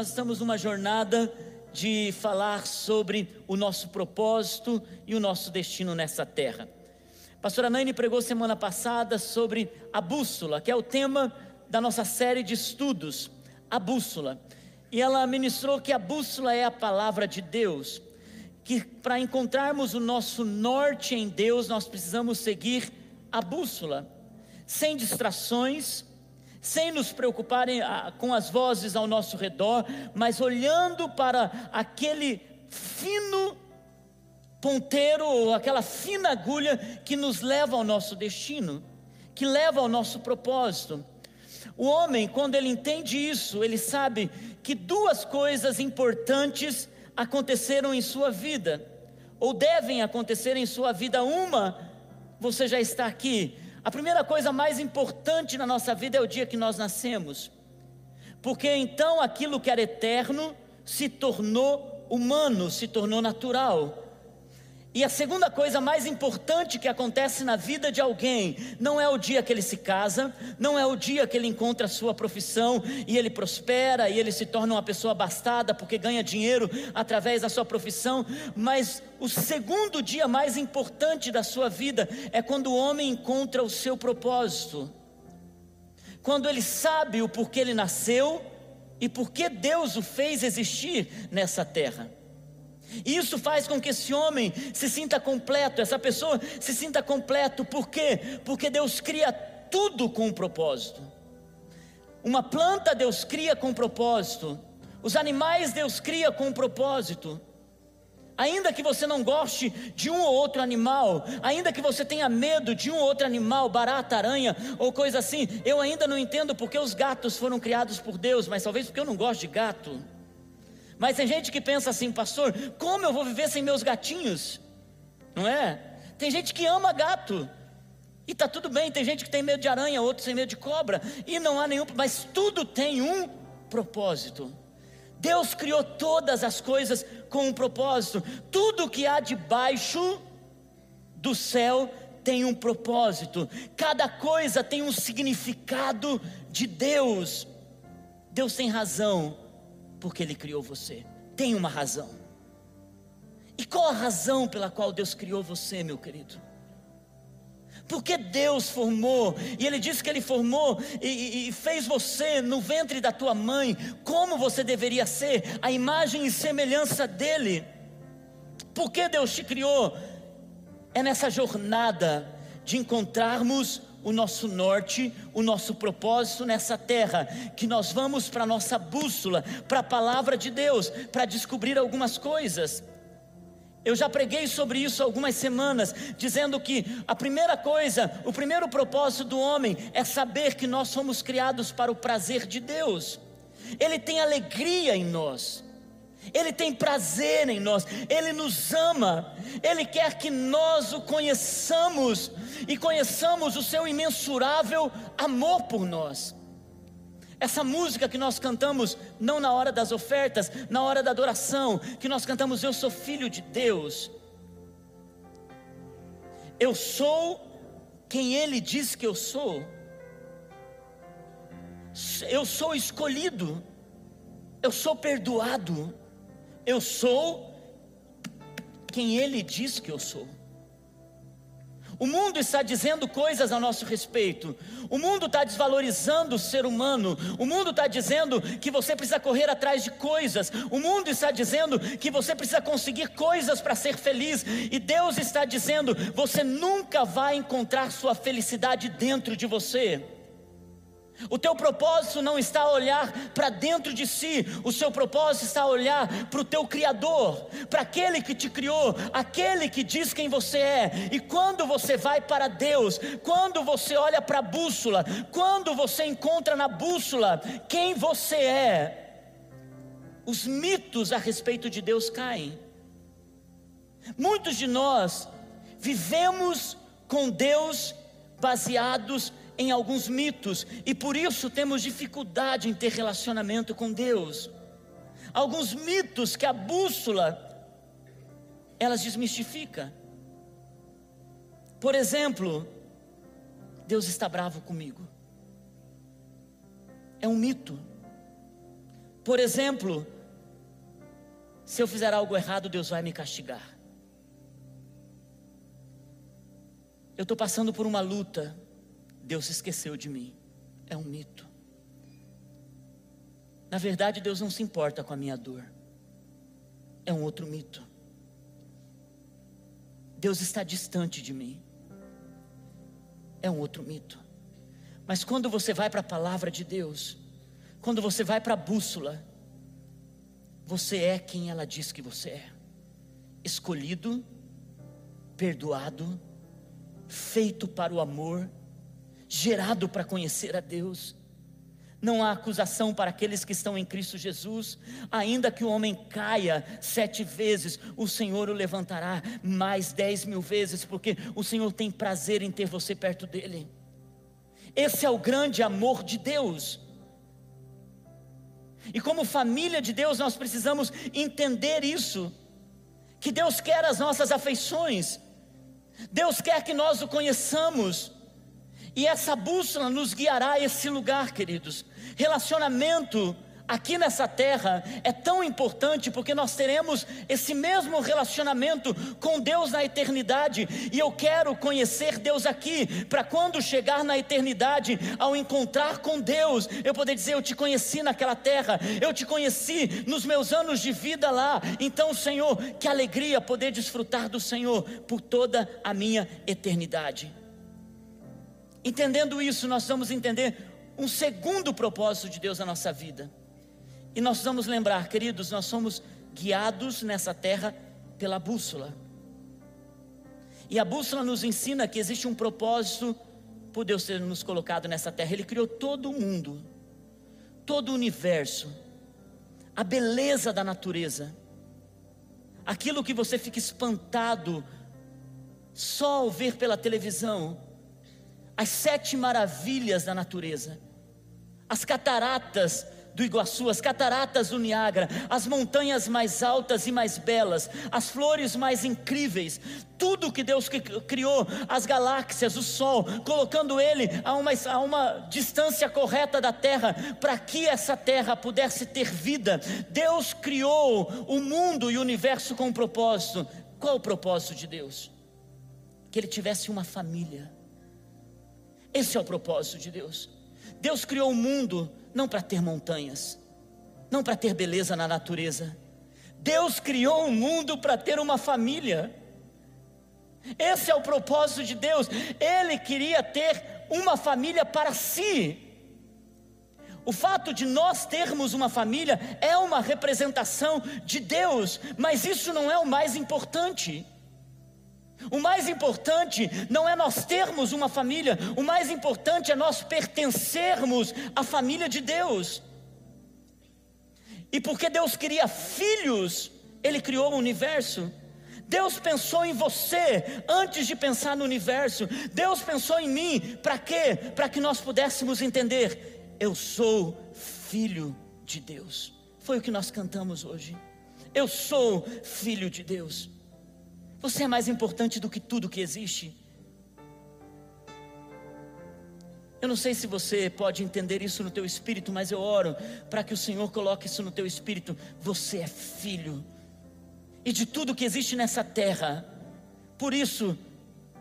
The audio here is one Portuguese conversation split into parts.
nós estamos numa jornada de falar sobre o nosso propósito e o nosso destino nessa terra. Pastora Naine pregou semana passada sobre a bússola, que é o tema da nossa série de estudos, a bússola. E ela ministrou que a bússola é a palavra de Deus, que para encontrarmos o nosso norte em Deus, nós precisamos seguir a bússola, sem distrações, sem nos preocuparem ah, com as vozes ao nosso redor, mas olhando para aquele fino ponteiro ou aquela fina agulha que nos leva ao nosso destino, que leva ao nosso propósito. O homem, quando ele entende isso, ele sabe que duas coisas importantes aconteceram em sua vida, ou devem acontecer em sua vida. Uma, você já está aqui, a primeira coisa mais importante na nossa vida é o dia que nós nascemos, porque então aquilo que era eterno se tornou humano, se tornou natural. E a segunda coisa mais importante que acontece na vida de alguém não é o dia que ele se casa, não é o dia que ele encontra a sua profissão e ele prospera e ele se torna uma pessoa abastada porque ganha dinheiro através da sua profissão, mas o segundo dia mais importante da sua vida é quando o homem encontra o seu propósito. Quando ele sabe o porquê ele nasceu e por que Deus o fez existir nessa terra. Isso faz com que esse homem se sinta completo, essa pessoa se sinta completo, por quê? Porque Deus cria tudo com um propósito. Uma planta Deus cria com um propósito, os animais Deus cria com um propósito. Ainda que você não goste de um ou outro animal, ainda que você tenha medo de um ou outro animal, barata, aranha ou coisa assim, eu ainda não entendo porque os gatos foram criados por Deus, mas talvez porque eu não gosto de gato. Mas tem gente que pensa assim, pastor, como eu vou viver sem meus gatinhos? Não é? Tem gente que ama gato. E tá tudo bem, tem gente que tem medo de aranha, outros tem medo de cobra, e não há nenhum, mas tudo tem um propósito. Deus criou todas as coisas com um propósito. Tudo que há debaixo do céu tem um propósito. Cada coisa tem um significado de Deus. Deus tem razão porque Ele criou você. Tem uma razão. E qual a razão pela qual Deus criou você, meu querido? Porque Deus formou, e Ele disse que Ele formou e, e, fez você no ventre da tua mãe, como você deveria ser, a imagem e semelhança dEle. Porque Deus te criou? É nessa jornada de encontrarmos o nosso norte, o nosso propósito nessa terra, que nós vamos para a nossa bússola, para a palavra de Deus, para descobrir algumas coisas. Eu já preguei sobre isso algumas semanas, dizendo que a primeira coisa, o primeiro propósito do homem é saber que nós somos criados para o prazer de Deus. Ele tem alegria em nós. Ele tem prazer em nós, Ele nos ama, Ele quer que nós o conheçamos e conheçamos o seu imensurável amor por nós. Essa música que nós cantamos, não na hora das ofertas, na hora da adoração, que nós cantamos, Eu sou filho de Deus, eu sou quem Ele diz que eu sou, eu sou escolhido, eu sou perdoado, eu sou quem Ele diz que eu sou. O mundo está dizendo coisas a nosso respeito. O mundo está desvalorizando o ser humano. O mundo está dizendo que você precisa correr atrás de coisas. O mundo está dizendo que você precisa conseguir coisas para ser feliz. E Deus está dizendo: você nunca vai encontrar sua felicidade dentro de você. O teu propósito não está a olhar para dentro de si, o seu propósito está a olhar para o teu Criador, para aquele que te criou, aquele que diz quem você é. E quando você vai para Deus, quando você olha para a bússola, quando você encontra na bússola quem você é, os mitos a respeito de Deus caem. Muitos de nós vivemos com Deus baseados em alguns mitos e por isso temos dificuldade em ter relacionamento com Deus. Alguns mitos que a bússola elas desmistifica. Por exemplo, Deus está bravo comigo. É um mito. Por exemplo, se eu fizer algo errado, Deus vai me castigar. Eu estou passando por uma luta, Deus esqueceu de mim. É um mito. Na verdade, Deus não se importa com a minha dor. É um outro mito. Deus está distante de mim. É um outro mito. Mas quando você vai para a palavra de Deus, quando você vai para a bússola, você é quem ela diz que você é: escolhido, perdoado, feito para o amor, gerado para conhecer a Deus. Não há acusação para aqueles que estão em Cristo Jesus, ainda que o homem caia sete vezes, o Senhor o levantará mais dez mil vezes, porque o Senhor tem prazer em ter você perto dele. Esse é o grande amor de Deus. E como família de Deus, nós precisamos entender isso: que Deus quer as nossas afeições, Deus quer que nós o conheçamos, e essa bússola nos guiará a esse lugar, queridos. Relacionamento aqui nessa terra é tão importante porque nós teremos esse mesmo relacionamento com Deus na eternidade, e eu quero conhecer Deus aqui, para quando chegar na eternidade, ao encontrar com Deus, eu poder dizer: Eu te conheci naquela terra, eu te conheci nos meus anos de vida lá. Então, Senhor, que alegria poder desfrutar do Senhor por toda a minha eternidade. Entendendo isso, nós vamos entender um segundo propósito de Deus na nossa vida. E nós vamos lembrar, queridos, nós somos guiados nessa terra pela bússola. E a bússola nos ensina que existe um propósito por Deus ter nos colocado nessa terra. Ele criou todo o mundo, todo o universo, a beleza da natureza, aquilo que você fica espantado só ao ver pela televisão, as sete maravilhas da natureza, as cataratas do Iguaçu, as cataratas do Niágara, as montanhas mais altas e mais belas, as flores mais incríveis, tudo que Deus criou, as galáxias, o Sol, colocando ele a uma, a uma distância correta da Terra, para que essa Terra pudesse ter vida. Deus criou o mundo e o universo com um propósito. Qual o propósito de Deus? Que ele tivesse uma família. Esse é o propósito de Deus. Deus criou o mundo não para ter montanhas, não para ter beleza na natureza. Deus criou o mundo para ter uma família. Esse é o propósito de Deus. Ele queria ter uma família para si. O fato de nós termos uma família é uma representação de Deus, mas isso não é o mais importante. O mais importante não é nós termos uma família, o mais importante é nós pertencermos à família de Deus. E porque Deus queria filhos, Ele criou o universo. Deus pensou em você antes de pensar no universo. Deus pensou em mim, para quê? Para que nós pudéssemos entender: eu sou filho de Deus. Foi o que nós cantamos hoje. Eu sou filho de Deus. Você é mais importante do que tudo que existe. Eu não sei se você pode entender isso no teu espírito, mas eu oro para que o Senhor coloque isso no teu espírito. Você é filho. E de tudo que existe nessa terra. Por isso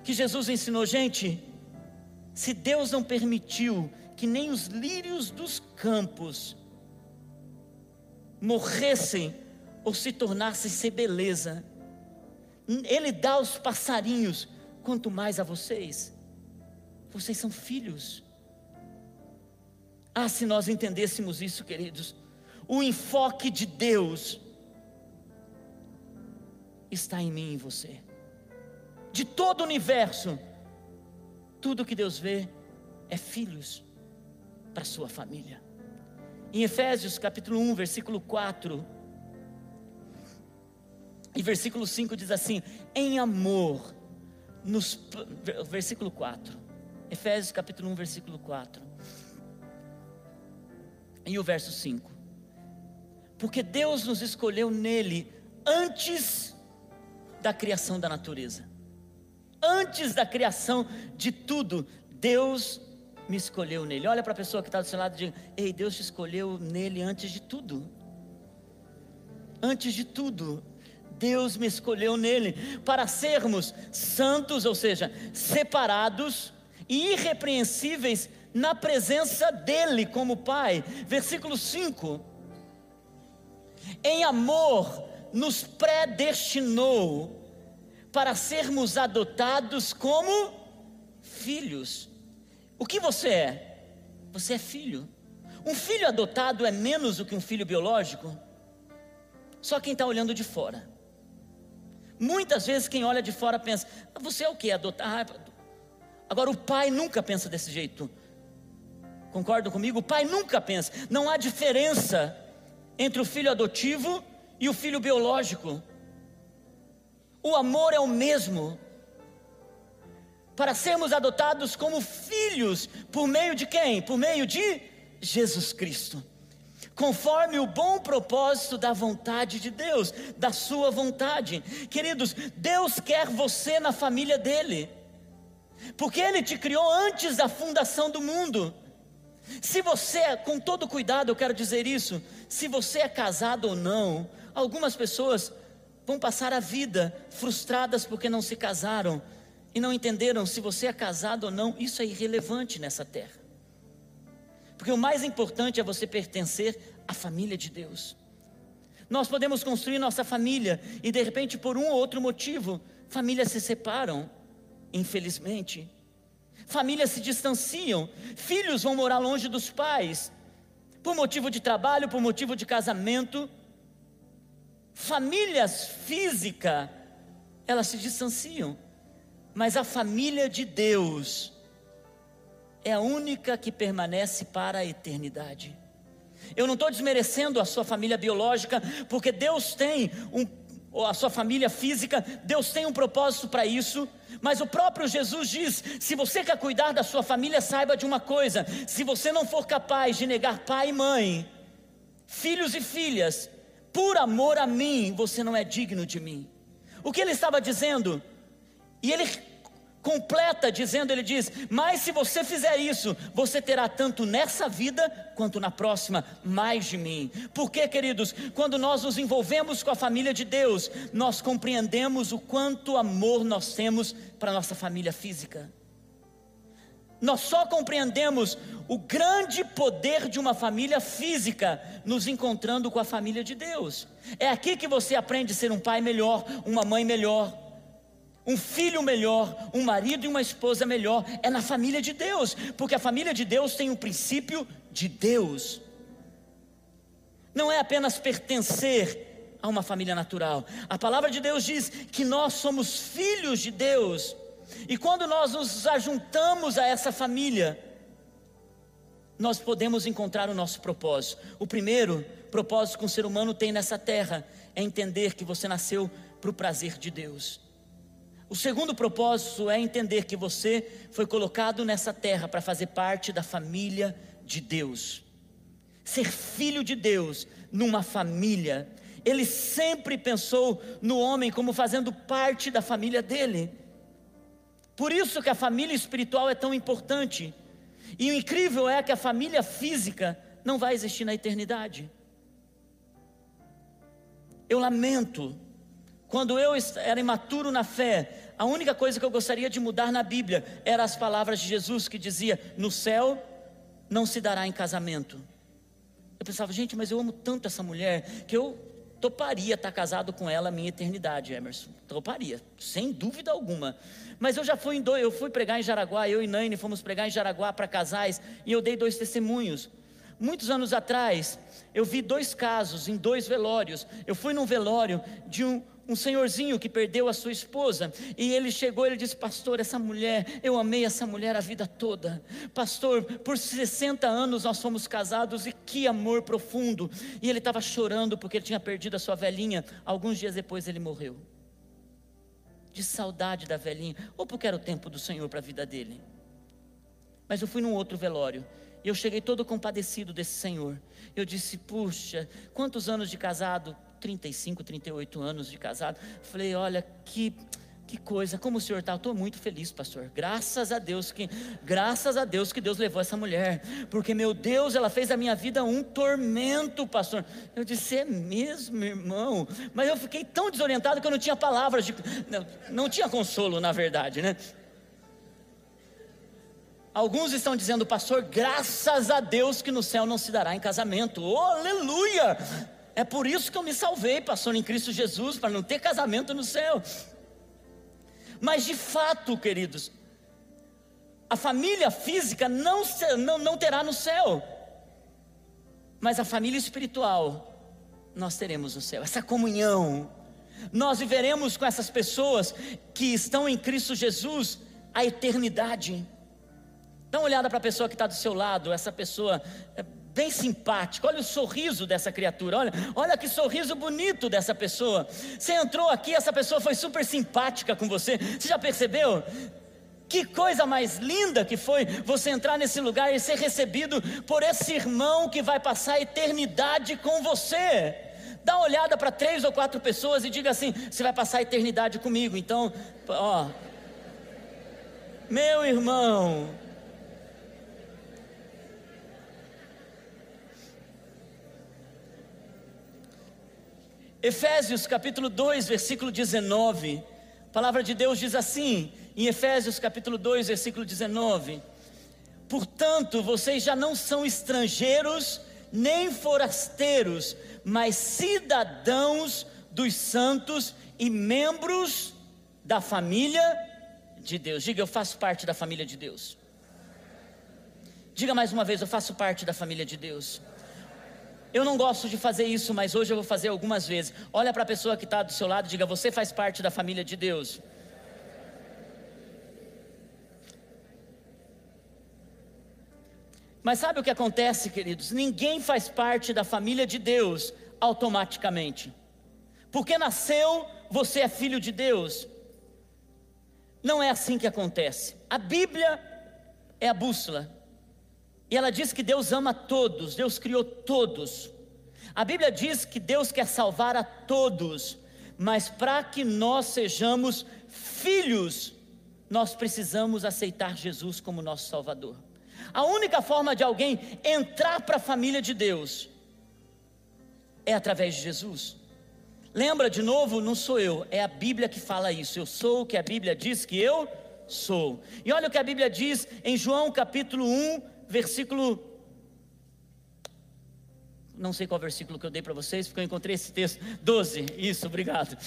que Jesus ensinou, gente, se Deus não permitiu que nem os lírios dos campos morressem ou se tornassem ser beleza, ele dá aos passarinhos, quanto mais a vocês. Vocês são filhos. Ah, se nós entendêssemos isso, queridos, o enfoque de Deus está em mim e em você. De todo o universo, tudo que Deus vê é filhos para sua família. Em Efésios capítulo 1, versículo 4, e versículo 5 diz assim: em amor, nos, versículo 4, Efésios capítulo 1, versículo 4. E o verso 5: Porque Deus nos escolheu nele antes da criação da natureza, antes da criação de tudo, Deus me escolheu nele. Olha para a pessoa que está do seu lado e diga: Ei, Deus te escolheu nele antes de tudo. Antes de tudo, Deus me escolheu nele para sermos santos, ou seja, separados e irrepreensíveis na presença dele como Pai. Versículo 5. Em amor nos predestinou para sermos adotados como filhos. O que você é? Você é filho. Um filho adotado é menos do que um filho biológico? Só quem está olhando de fora. Muitas vezes quem olha de fora pensa: ah, você é o que? Adotar? Agora o pai nunca pensa desse jeito. Concordam comigo? O pai nunca pensa. Não há diferença entre o filho adotivo e o filho biológico. O amor é o mesmo. Para sermos adotados como filhos, por meio de quem? Por meio de Jesus Cristo. Conforme o bom propósito da vontade de Deus, da sua vontade. Queridos, Deus quer você na família dele. Porque ele te criou antes da fundação do mundo. Se você, com todo cuidado, eu quero dizer isso, se você é casado ou não, algumas pessoas vão passar a vida frustradas porque não se casaram e não entenderam se você é casado ou não, isso é irrelevante nessa terra. Porque o mais importante é você pertencer à família de Deus. Nós podemos construir nossa família e de repente, por um ou outro motivo, famílias se separam, infelizmente. Famílias se distanciam, filhos vão morar longe dos pais, por motivo de trabalho, por motivo de casamento, Famílias física, elas se distanciam, mas a família de Deus é a única que permanece para a eternidade. Eu não estou desmerecendo a sua família biológica, porque Deus tem um, ou a sua família física, Deus tem um propósito para isso, mas o próprio Jesus diz: se você quer cuidar da sua família, saiba de uma coisa: se você não for capaz de negar pai e mãe, filhos e filhas, por amor a mim, você não é digno de mim. O que ele estava dizendo? E ele completa dizendo, ele diz: "Mas se você fizer isso, você terá tanto nessa vida quanto na próxima mais de mim". Porque, queridos, quando nós nos envolvemos com a família de Deus, nós compreendemos o quanto amor nós temos para nossa família física. Nós só compreendemos o grande poder de uma família física nos encontrando com a família de Deus. É aqui que você aprende a ser um pai melhor, uma mãe melhor, um filho melhor, um marido e uma esposa melhor. É na família de Deus, porque a família de Deus tem o um princípio de Deus. Não é apenas pertencer a uma família natural. A palavra de Deus diz que nós somos filhos de Deus. E quando nós nos ajuntamos a essa família, nós podemos encontrar o nosso propósito. O primeiro propósito que um ser humano tem nessa terra é entender que você nasceu para o prazer de Deus. O segundo propósito é entender que você foi colocado nessa terra para fazer parte da família de Deus. Ser filho de Deus numa família. Ele sempre pensou no homem como fazendo parte da família dele. Por isso que a família espiritual é tão importante. E o incrível é que a família física não vai existir na eternidade. Eu lamento, quando eu era imaturo na fé, a única coisa que eu gostaria de mudar na Bíblia eram as palavras de Jesus que dizia: No céu não se dará em casamento. Eu pensava, gente, mas eu amo tanto essa mulher que eu toparia estar casado com ela a minha eternidade, Emerson. Toparia, sem dúvida alguma. Mas eu já fui em dois, eu fui pregar em Jaraguá, eu e Naine fomos pregar em Jaraguá para casais e eu dei dois testemunhos. Muitos anos atrás, eu vi dois casos em dois velórios. Eu fui num velório de um, um senhorzinho que perdeu a sua esposa, e ele chegou ele disse: Pastor, essa mulher, eu amei essa mulher a vida toda. Pastor, por 60 anos nós fomos casados e que amor profundo. E ele estava chorando porque ele tinha perdido a sua velhinha. Alguns dias depois ele morreu de saudade da velhinha, ou porque era o tempo do Senhor para a vida dele. Mas eu fui num outro velório, e eu cheguei todo compadecido desse senhor. Eu disse: Puxa, quantos anos de casado? 35, 38 anos de casado. Falei: Olha, que Que coisa, como o senhor está? Estou muito feliz, pastor. Graças a Deus que, graças a Deus que Deus levou essa mulher, porque meu Deus, ela fez a minha vida um tormento, pastor. Eu disse, é mesmo, irmão. Mas eu fiquei tão desorientado que eu não tinha palavras de, não, não tinha consolo, na verdade, né? Alguns estão dizendo, pastor, graças a Deus que no céu não se dará em casamento. Oh, aleluia! É por isso que eu me salvei, pastor, em Cristo Jesus, para não ter casamento no céu. Mas de fato, queridos, a família física não, não, não terá no céu, mas a família espiritual nós teremos no céu, essa comunhão. Nós viveremos com essas pessoas que estão em Cristo Jesus a eternidade. Dá uma olhada para a pessoa que está do seu lado, essa pessoa é bem simpática. Olha o sorriso dessa criatura. Olha, olha que sorriso bonito dessa pessoa. Você entrou aqui, essa pessoa foi super simpática com você. Você já percebeu? Que coisa mais linda que foi você entrar nesse lugar e ser recebido por esse irmão que vai passar a eternidade com você. Dá uma olhada para três ou quatro pessoas e diga assim: você vai passar a eternidade comigo. Então, ó, meu irmão, Efésios capítulo 2, versículo 19. A palavra de Deus diz assim, em Efésios capítulo 2, versículo 19: Portanto, vocês já não são estrangeiros nem forasteiros, mas cidadãos dos santos e membros da família de Deus. Diga, eu faço parte da família de Deus. Diga mais uma vez, eu faço parte da família de Deus. Eu não gosto de fazer isso, mas hoje eu vou fazer algumas vezes. Olha para a pessoa que está do seu lado e diga: Você faz parte da família de Deus. Mas sabe o que acontece, queridos? Ninguém faz parte da família de Deus automaticamente. Porque nasceu, você é filho de Deus. Não é assim que acontece. A Bíblia é a bússola. E ela diz que Deus ama todos, Deus criou todos. A Bíblia diz que Deus quer salvar a todos, mas para que nós sejamos filhos, nós precisamos aceitar Jesus como nosso Salvador. A única forma de alguém entrar para a família de Deus é através de Jesus. Lembra de novo, não sou eu, é a Bíblia que fala isso. Eu sou o que a Bíblia diz que eu sou. E olha o que a Bíblia diz em João capítulo 1, versículo. Não sei qual versículo que eu dei para vocês, porque eu encontrei esse texto. 12, isso, obrigado.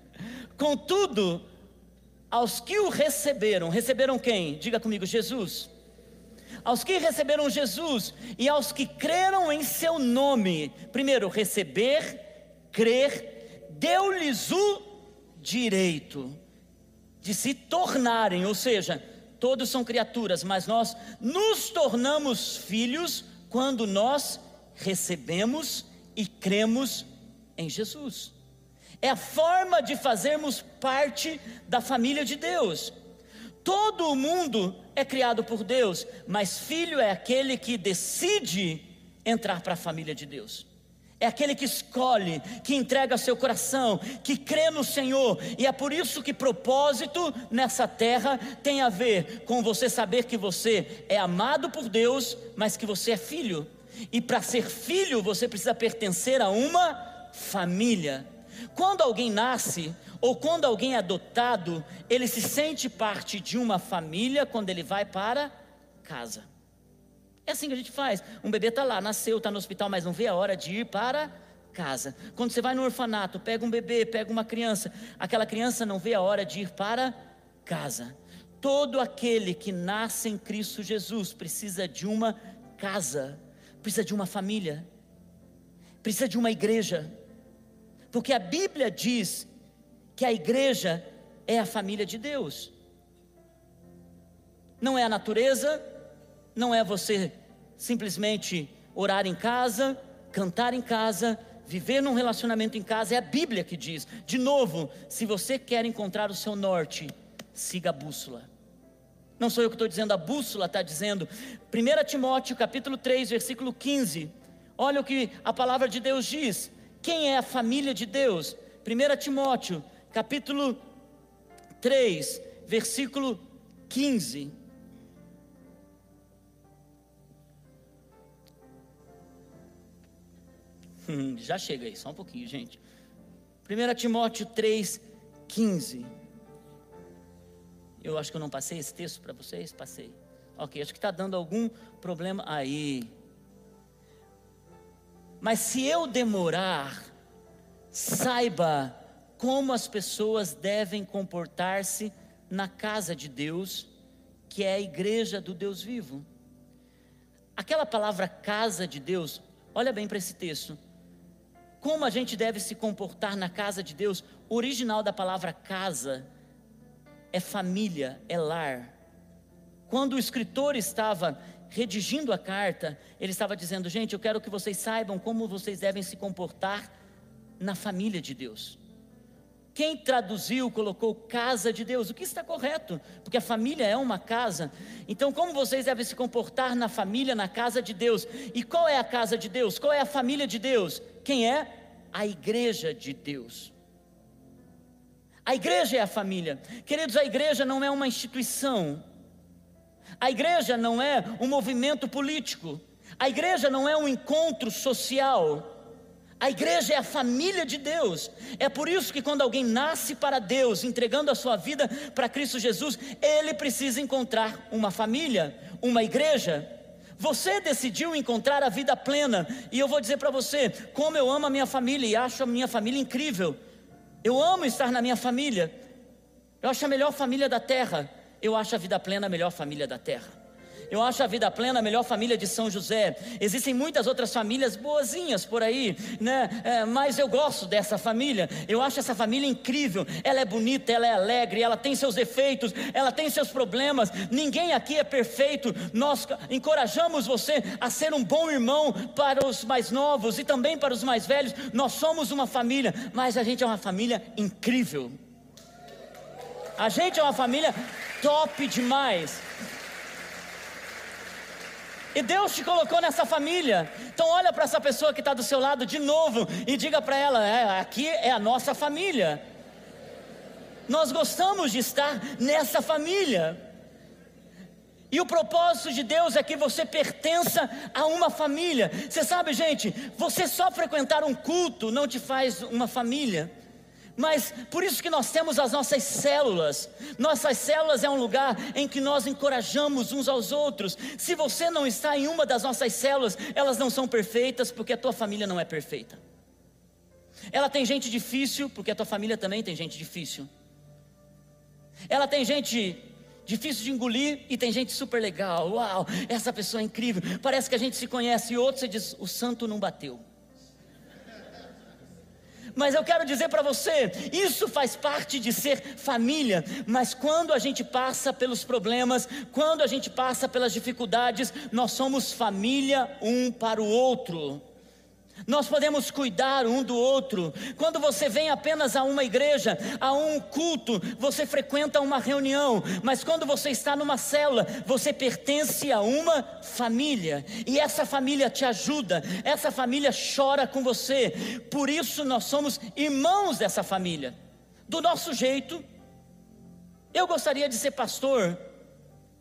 Contudo, aos que o receberam, receberam quem? Diga comigo, Jesus. Aos que receberam Jesus e aos que creram em seu nome, primeiro, receber, crer, deu-lhes o direito de se tornarem, ou seja, todos são criaturas, mas nós nos tornamos filhos quando nós recebemos e cremos em Jesus. É a forma de fazermos parte da família de Deus. Todo mundo é criado por Deus, mas filho é aquele que decide entrar para a família de Deus. É aquele que escolhe, que entrega seu coração, que crê no Senhor, e é por isso que propósito nessa terra tem a ver com você saber que você é amado por Deus, mas que você é filho. E para ser filho, você precisa pertencer a uma família. Quando alguém nasce, ou quando alguém é adotado, ele se sente parte de uma família quando ele vai para casa. É assim que a gente faz. Um bebê está lá, nasceu, está no hospital, mas não vê a hora de ir para casa. Quando você vai no orfanato, pega um bebê, pega uma criança, aquela criança não vê a hora de ir para casa. Todo aquele que nasce em Cristo Jesus precisa de uma casa, precisa de uma família, precisa de uma igreja, porque a Bíblia diz que a igreja é a família de Deus, não é a natureza, não é você simplesmente orar em casa, cantar em casa, viver num relacionamento em casa, é a Bíblia que diz. De novo, se você quer encontrar o seu norte, siga a bússola. Não sou eu que estou dizendo, a bússola está dizendo. 1 Timóteo capítulo 3, versículo 15. Olha o que a palavra de Deus diz. Quem é a família de Deus? 1 Timóteo capítulo 3, versículo 15. Hum, já chega aí, só um pouquinho, gente. 1 Timóteo 3, 15. Eu acho que eu não passei esse texto para vocês? Passei. Ok, acho que está dando algum problema aí. Mas se eu demorar, saiba como as pessoas devem comportar-se na casa de Deus, que é a igreja do Deus vivo. Aquela palavra casa de Deus, olha bem para esse texto. Como a gente deve se comportar na casa de Deus? O original da palavra casa é família, é lar. Quando o escritor estava redigindo a carta, ele estava dizendo: gente, eu quero que vocês saibam como vocês devem se comportar na família de Deus. Quem traduziu colocou casa de Deus, o que está correto, porque a família é uma casa. Então, como vocês devem se comportar na família, na casa de Deus? E qual é a casa de Deus? Qual é a família de Deus? Quem é? A igreja de Deus. A igreja é a família. Queridos, a igreja não é uma instituição. A igreja não é um movimento político. A igreja não é um encontro social. A igreja é a família de Deus. É por isso que quando alguém nasce para Deus, entregando a sua vida para Cristo Jesus, ele precisa encontrar uma família, uma igreja. Você decidiu encontrar a vida plena, e eu vou dizer para você, como eu amo a minha família e acho a minha família incrível. Eu amo estar na minha família. Eu acho a melhor família da terra. Eu acho a vida plena a melhor família da terra. Eu acho a vida plena a melhor família de São José. Existem muitas outras famílias boazinhas por aí, né? É, mas eu gosto dessa família. Eu acho essa família incrível. Ela é bonita, ela é alegre, ela tem seus defeitos, ela tem seus problemas. Ninguém aqui é perfeito. Nós encorajamos você a ser um bom irmão para os mais novos e também para os mais velhos. Nós somos uma família, mas a gente é uma família incrível. A gente é uma família top demais. E Deus te colocou nessa família. Então olha para essa pessoa que está do seu lado de novo e diga para ela: é, aqui é a nossa família. Nós gostamos de estar nessa família. E o propósito de Deus é que você pertença a uma família. Você sabe, gente, você só frequentar um culto não te faz uma família. Mas por isso que nós temos as nossas células. Nossas células é um lugar em que nós encorajamos uns aos outros. Se você não está em uma das nossas células, elas não são perfeitas porque a tua família não é perfeita. Ela tem gente difícil porque a tua família também tem gente difícil. Ela tem gente difícil de engolir e tem gente super legal. Uau, essa pessoa é incrível. Parece que a gente se conhece e outro você diz: o santo não bateu. Mas eu quero dizer para você, isso faz parte de ser família, mas quando a gente passa pelos problemas, quando a gente passa pelas dificuldades, nós somos família um para o outro. Nós podemos cuidar um do outro. Quando você vem apenas a uma igreja, a um culto, você frequenta uma reunião, mas quando você está numa célula, você pertence a uma família, e essa família te ajuda, essa família chora com você. Por isso nós somos irmãos dessa família. Do nosso jeito, eu gostaria de ser pastor,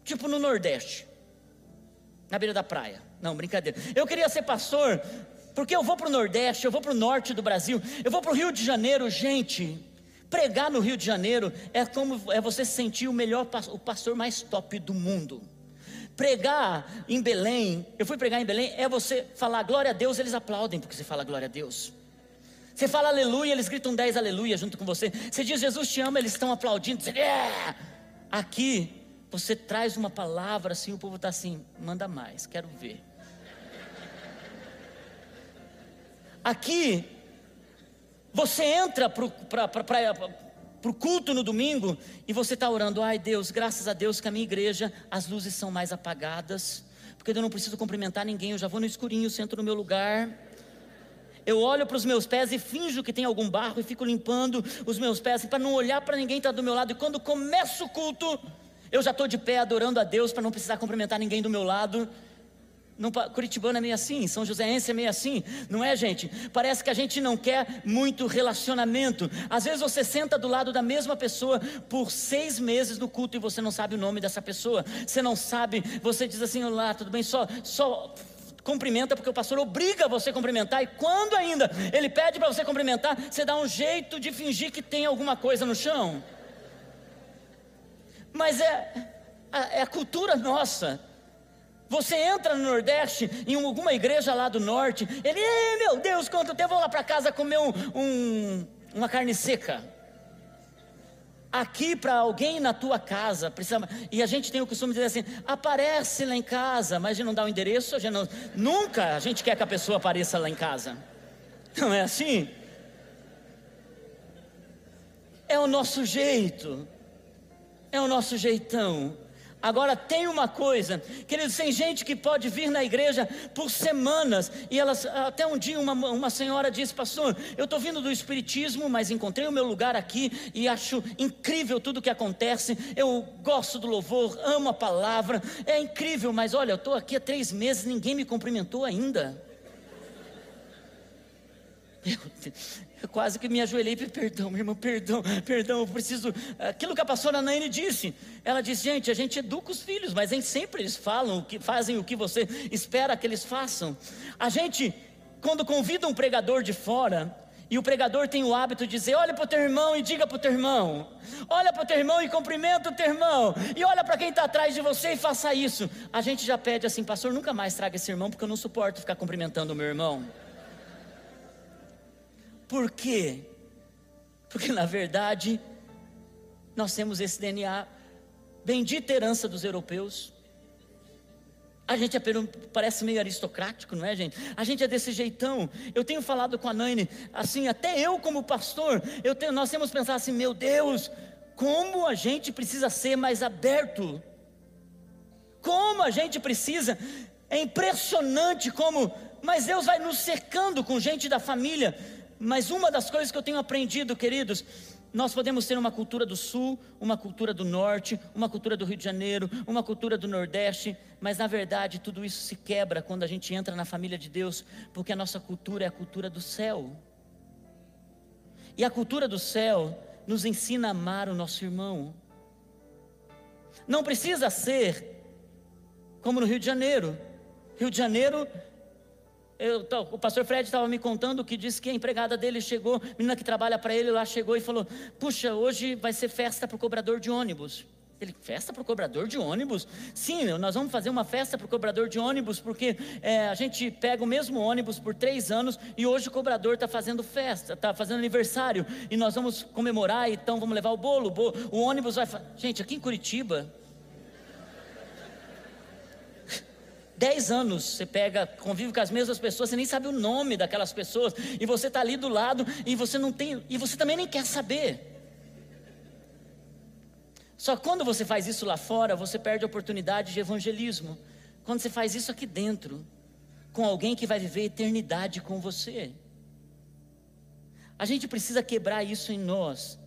tipo no Nordeste, na beira da praia. Não, brincadeira. Eu queria ser pastor porque eu vou para o Nordeste, eu vou para o Norte do Brasil, eu vou para o Rio de Janeiro, gente. Pregar no Rio de Janeiro é como é você sentir o melhor, o pastor mais top do mundo. Pregar em Belém, eu fui pregar em Belém, é você falar glória a Deus, eles aplaudem porque você fala glória a Deus. Você fala aleluia, eles gritam dez aleluia junto com você. Você diz Jesus te ama, eles estão aplaudindo. Você, é! Aqui, você traz uma palavra assim, o povo está assim, manda mais, quero ver. Aqui, você entra para o culto no domingo e você está orando, ai Deus, graças a Deus que a minha igreja, as luzes são mais apagadas, porque eu não preciso cumprimentar ninguém, eu já vou no escurinho, sento no meu lugar. Eu olho para os meus pés e finjo que tem algum barro e fico limpando os meus pés para não olhar para ninguém que está do meu lado. E quando começa o culto, eu já estou de pé adorando a Deus para não precisar cumprimentar ninguém do meu lado. No Curitibano é meio assim, São Joséense é meio assim, não é, gente? Parece que a gente não quer muito relacionamento. Às vezes você senta do lado da mesma pessoa por seis meses no culto e você não sabe o nome dessa pessoa. Você não sabe, você diz assim: Olá, tudo bem? Só, só cumprimenta, porque o pastor obriga você a cumprimentar, e quando ainda ele pede para você cumprimentar, você dá um jeito de fingir que tem alguma coisa no chão. Mas é, é a cultura nossa. Você entra no Nordeste, em alguma igreja lá do Norte, ele, meu Deus, quanto tempo, vou lá para casa comer um, um, uma carne seca. Aqui para alguém na tua casa, precisa, e a gente tem o costume de dizer assim: aparece lá em casa, mas a gente não dá o endereço, a gente não, nunca a gente quer que a pessoa apareça lá em casa. Não é assim? É o nosso jeito, é o nosso jeitão. Agora tem uma coisa, queridos, tem gente que pode vir na igreja por semanas, e elas, até um dia uma, uma senhora disse, pastor, eu estou vindo do Espiritismo, mas encontrei o meu lugar aqui e acho incrível tudo o que acontece, eu gosto do louvor, amo a palavra, é incrível, mas olha, eu estou aqui há três meses, ninguém me cumprimentou ainda. Eu, eu quase que me ajoelhei e perdão, meu irmão, perdão, perdão, eu preciso. Aquilo que a pastora Naine disse, ela disse, gente, a gente educa os filhos, mas nem sempre eles falam, que fazem o que você espera que eles façam. A gente, quando convida um pregador de fora, e o pregador tem o hábito de dizer: olha para o teu irmão e diga para o teu irmão, olha para o teu irmão e cumprimenta o teu irmão, e olha para quem está atrás de você e faça isso. A gente já pede assim, pastor, nunca mais traga esse irmão, porque eu não suporto ficar cumprimentando o meu irmão. Por quê? Porque na verdade, nós temos esse DNA, bendita herança dos europeus. A gente é, parece meio aristocrático, não é, gente? A gente é desse jeitão. Eu tenho falado com a Naine, assim, até eu como pastor, eu tenho, nós temos pensado assim, meu Deus, como a gente precisa ser mais aberto. Como a gente precisa. É impressionante como, mas Deus vai nos cercando com gente da família mas uma das coisas que eu tenho aprendido, queridos, nós podemos ter uma cultura do sul, uma cultura do norte, uma cultura do Rio de Janeiro, uma cultura do nordeste, mas na verdade tudo isso se quebra quando a gente entra na família de Deus, porque a nossa cultura é a cultura do céu. E a cultura do céu nos ensina a amar o nosso irmão. Não precisa ser como no Rio de Janeiro. Rio de Janeiro eu, o pastor Fred estava me contando que disse que a empregada dele chegou, menina que trabalha para ele lá chegou e falou: Puxa, hoje vai ser festa para o cobrador de ônibus. Ele, festa para o cobrador de ônibus? Sim, nós vamos fazer uma festa para o cobrador de ônibus, porque é, a gente pega o mesmo ônibus por três anos e hoje o cobrador está fazendo festa, está fazendo aniversário, e nós vamos comemorar, então vamos levar o bolo, o, bolo, o ônibus vai. Gente, aqui em Curitiba, Dez anos você pega, convive com as mesmas pessoas, você nem sabe o nome daquelas pessoas, e você está ali do lado e você não tem, e você também nem quer saber. Só quando você faz isso lá fora, você perde a oportunidade de evangelismo. Quando você faz isso aqui dentro, com alguém que vai viver eternidade com você. A gente precisa quebrar isso em nós.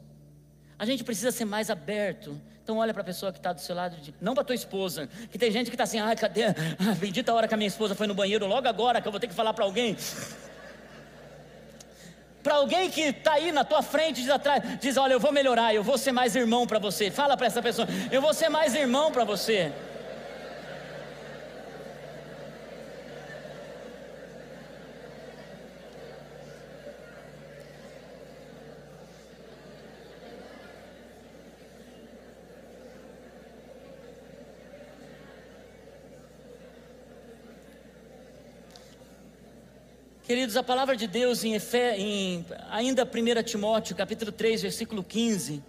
A gente precisa ser mais aberto. Então olha para a pessoa que está do seu lado, não para tua esposa, que tem gente que está assim, ah, cadê? Ah, bendita hora que a minha esposa foi no banheiro, logo agora que eu vou ter que falar para alguém. Para alguém que está aí na tua frente, diz atrás, diz, olha, eu vou melhorar, eu vou ser mais irmão para você. Fala para essa pessoa, eu vou ser mais irmão para você. Queridos, a palavra de Deus em, Efe, em ainda 1 Timóteo, capítulo 3, versículo 15.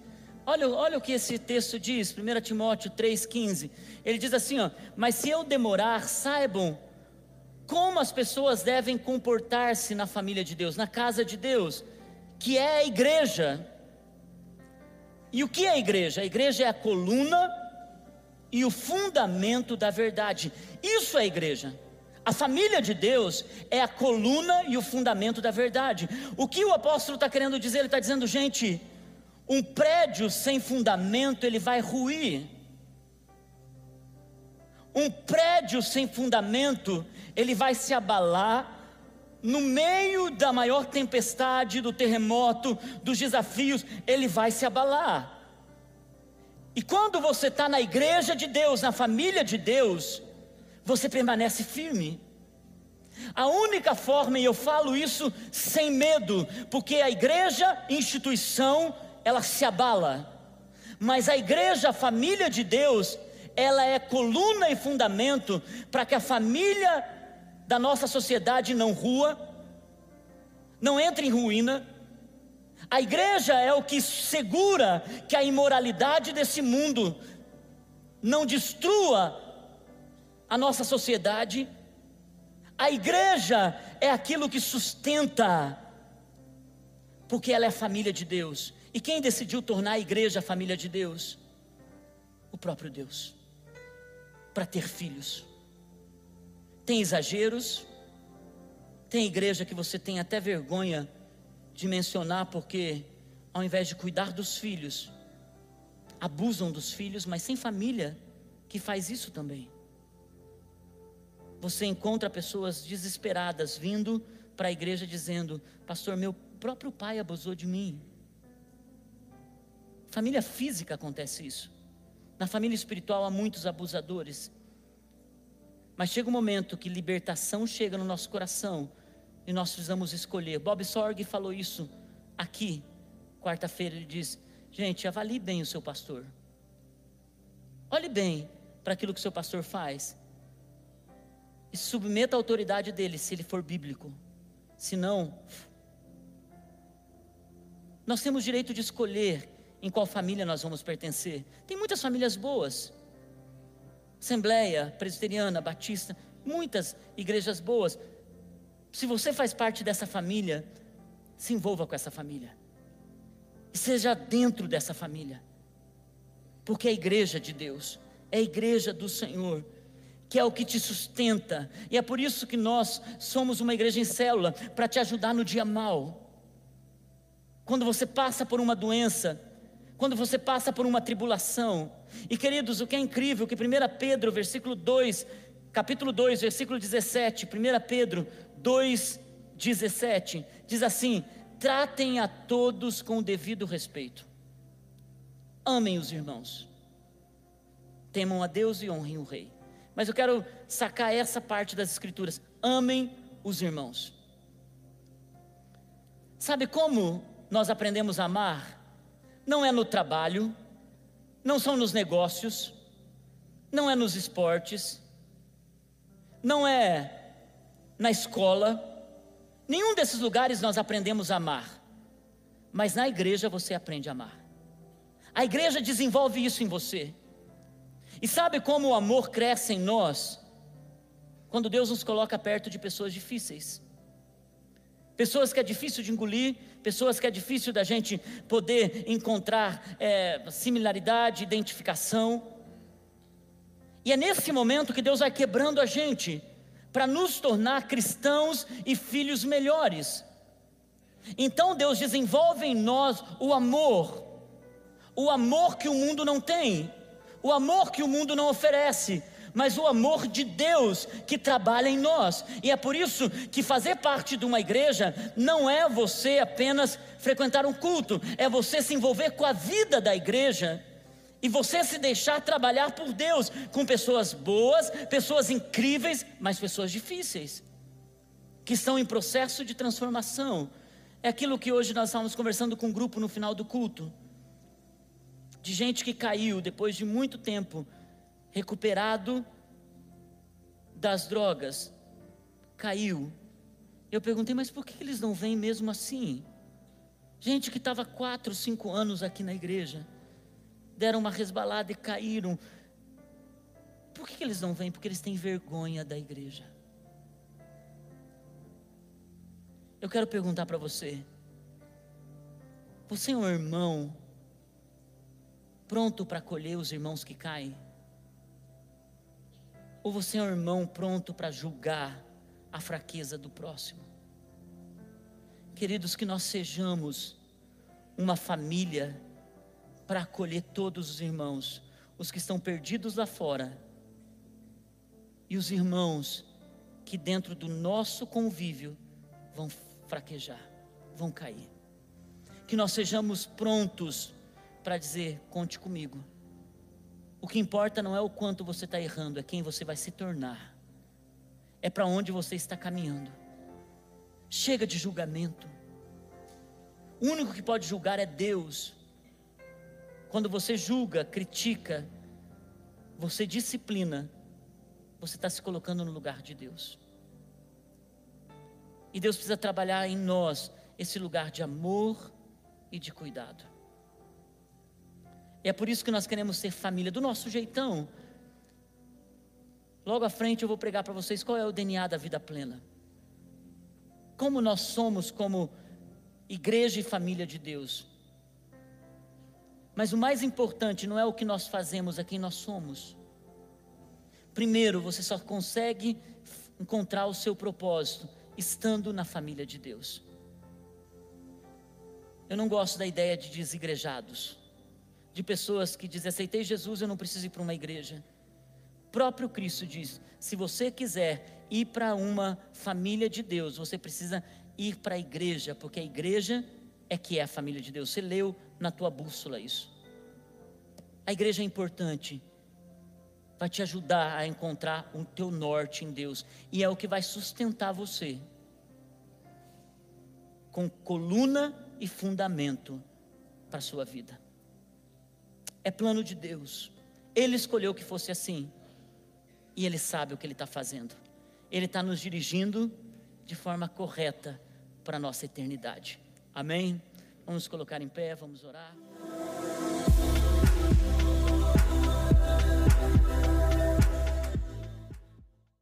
Olha, olha o que esse texto diz, 1 Timóteo 3,15. Ele diz assim: ó, Mas se eu demorar, saibam como as pessoas devem comportar-se na família de Deus, na casa de Deus, que é a igreja. E o que é a igreja? A igreja é a coluna e o fundamento da verdade. Isso é a igreja. A família de Deus é a coluna e o fundamento da verdade. O que o apóstolo está querendo dizer? Ele está dizendo, gente, um prédio sem fundamento ele vai ruir. Um prédio sem fundamento, ele vai se abalar no meio da maior tempestade, do terremoto, dos desafios, ele vai se abalar. E quando você está na igreja de Deus, na família de Deus, você permanece firme. A única forma, e eu falo isso sem medo, porque a igreja, instituição, ela se abala, mas a igreja, a família de Deus, ela é coluna e fundamento para que a família da nossa sociedade não rua, não entre em ruína. A igreja é o que segura que a imoralidade desse mundo não destrua a nossa sociedade. A igreja é aquilo que sustenta, porque ela é a família de Deus. E quem decidiu tornar a igreja a família de Deus? O próprio Deus, para ter filhos. Tem exageros, tem igreja que você tem até vergonha de mencionar, porque ao invés de cuidar dos filhos, abusam dos filhos, mas sem família que faz isso também. Você encontra pessoas desesperadas vindo para a igreja dizendo: Pastor, meu próprio pai abusou de mim. Família física acontece isso. Na família espiritual há muitos abusadores. Mas chega um momento que libertação chega no nosso coração e nós precisamos escolher. Bob Sorg falou isso aqui, quarta-feira. Ele diz: Gente, avalie bem o seu pastor. Olhe bem para aquilo que o seu pastor faz. E submeta a autoridade dele, se ele for bíblico. Se não, nós temos direito de escolher em qual família nós vamos pertencer. Tem muitas famílias boas. Assembleia, Presbiteriana, Batista, muitas igrejas boas. Se você faz parte dessa família, se envolva com essa família. E seja dentro dessa família. Porque é a igreja de Deus, é a igreja do Senhor, que é o que te sustenta. E é por isso que nós somos uma igreja em célula para te ajudar no dia mal. Quando você passa por uma doença, quando você passa por uma tribulação. E queridos, o que é incrível, que 1 Pedro, versículo 2, capítulo 2, versículo 17, 1 Pedro 2, 17, diz assim: tratem a todos com o devido respeito, amem os irmãos, temam a Deus e honrem o Rei. Mas eu quero sacar essa parte das Escrituras: amem os irmãos. Sabe como nós aprendemos a amar? não é no trabalho, não são nos negócios, não é nos esportes, não é na escola, nenhum desses lugares nós aprendemos a amar, mas na igreja você aprende a amar. A igreja desenvolve isso em você. E sabe como o amor cresce em nós? Quando Deus nos coloca perto de pessoas difíceis pessoas que é difícil de engolir, pessoas que é difícil da gente poder encontrar é, similaridade, identificação. E é nesse momento que Deus vai quebrando a gente para nos tornar cristãos e filhos melhores. Então Deus desenvolve em nós o amor, o amor que o mundo não tem, o amor que o mundo não oferece, mas o amor de Deus que trabalha em nós. E é por isso que fazer parte de uma igreja não é você apenas frequentar um culto, é você se envolver com a vida da igreja. E você se deixar trabalhar por Deus com pessoas boas, pessoas incríveis, mas pessoas difíceis, que estão em processo de transformação. É aquilo que hoje nós estávamos conversando com um grupo no final do culto, de gente que caiu depois de muito tempo recuperado das drogas, caiu. Eu perguntei, mas por que eles não vêm mesmo assim? Gente que estava quatro, cinco anos aqui na igreja, deram uma resbalada e caíram. Por que eles não vêm? Porque eles têm vergonha da igreja. Eu quero perguntar para você: você é um irmão pronto para acolher os irmãos que caem? Ou você é um irmão pronto para julgar a fraqueza do próximo? Queridos, que nós sejamos uma família para acolher todos os irmãos, os que estão perdidos lá fora e os irmãos que dentro do nosso convívio vão fraquejar, vão cair. Que nós sejamos prontos para dizer: conte comigo. O que importa não é o quanto você está errando, é quem você vai se tornar, é para onde você está caminhando. Chega de julgamento. O único que pode julgar é Deus. Quando você julga, critica, você disciplina, você está se colocando no lugar de Deus. E Deus precisa trabalhar em nós esse lugar de amor e de cuidado. E é por isso que nós queremos ser família do nosso jeitão. Logo à frente eu vou pregar para vocês qual é o DNA da vida plena. Como nós somos como igreja e família de Deus. Mas o mais importante não é o que nós fazemos, é quem nós somos. Primeiro, você só consegue encontrar o seu propósito estando na família de Deus. Eu não gosto da ideia de desigrejados, de pessoas que dizem: aceitei Jesus, eu não preciso ir para uma igreja. O próprio Cristo diz: se você quiser ir para uma família de Deus, você precisa ir para a igreja, porque a igreja é que é a família de Deus. Você leu na tua bússola isso. A igreja é importante, vai te ajudar a encontrar o teu norte em Deus, e é o que vai sustentar você com coluna e fundamento para a sua vida. É plano de Deus. Ele escolheu que fosse assim. E Ele sabe o que Ele está fazendo. Ele está nos dirigindo de forma correta para a nossa eternidade. Amém? Vamos colocar em pé, vamos orar.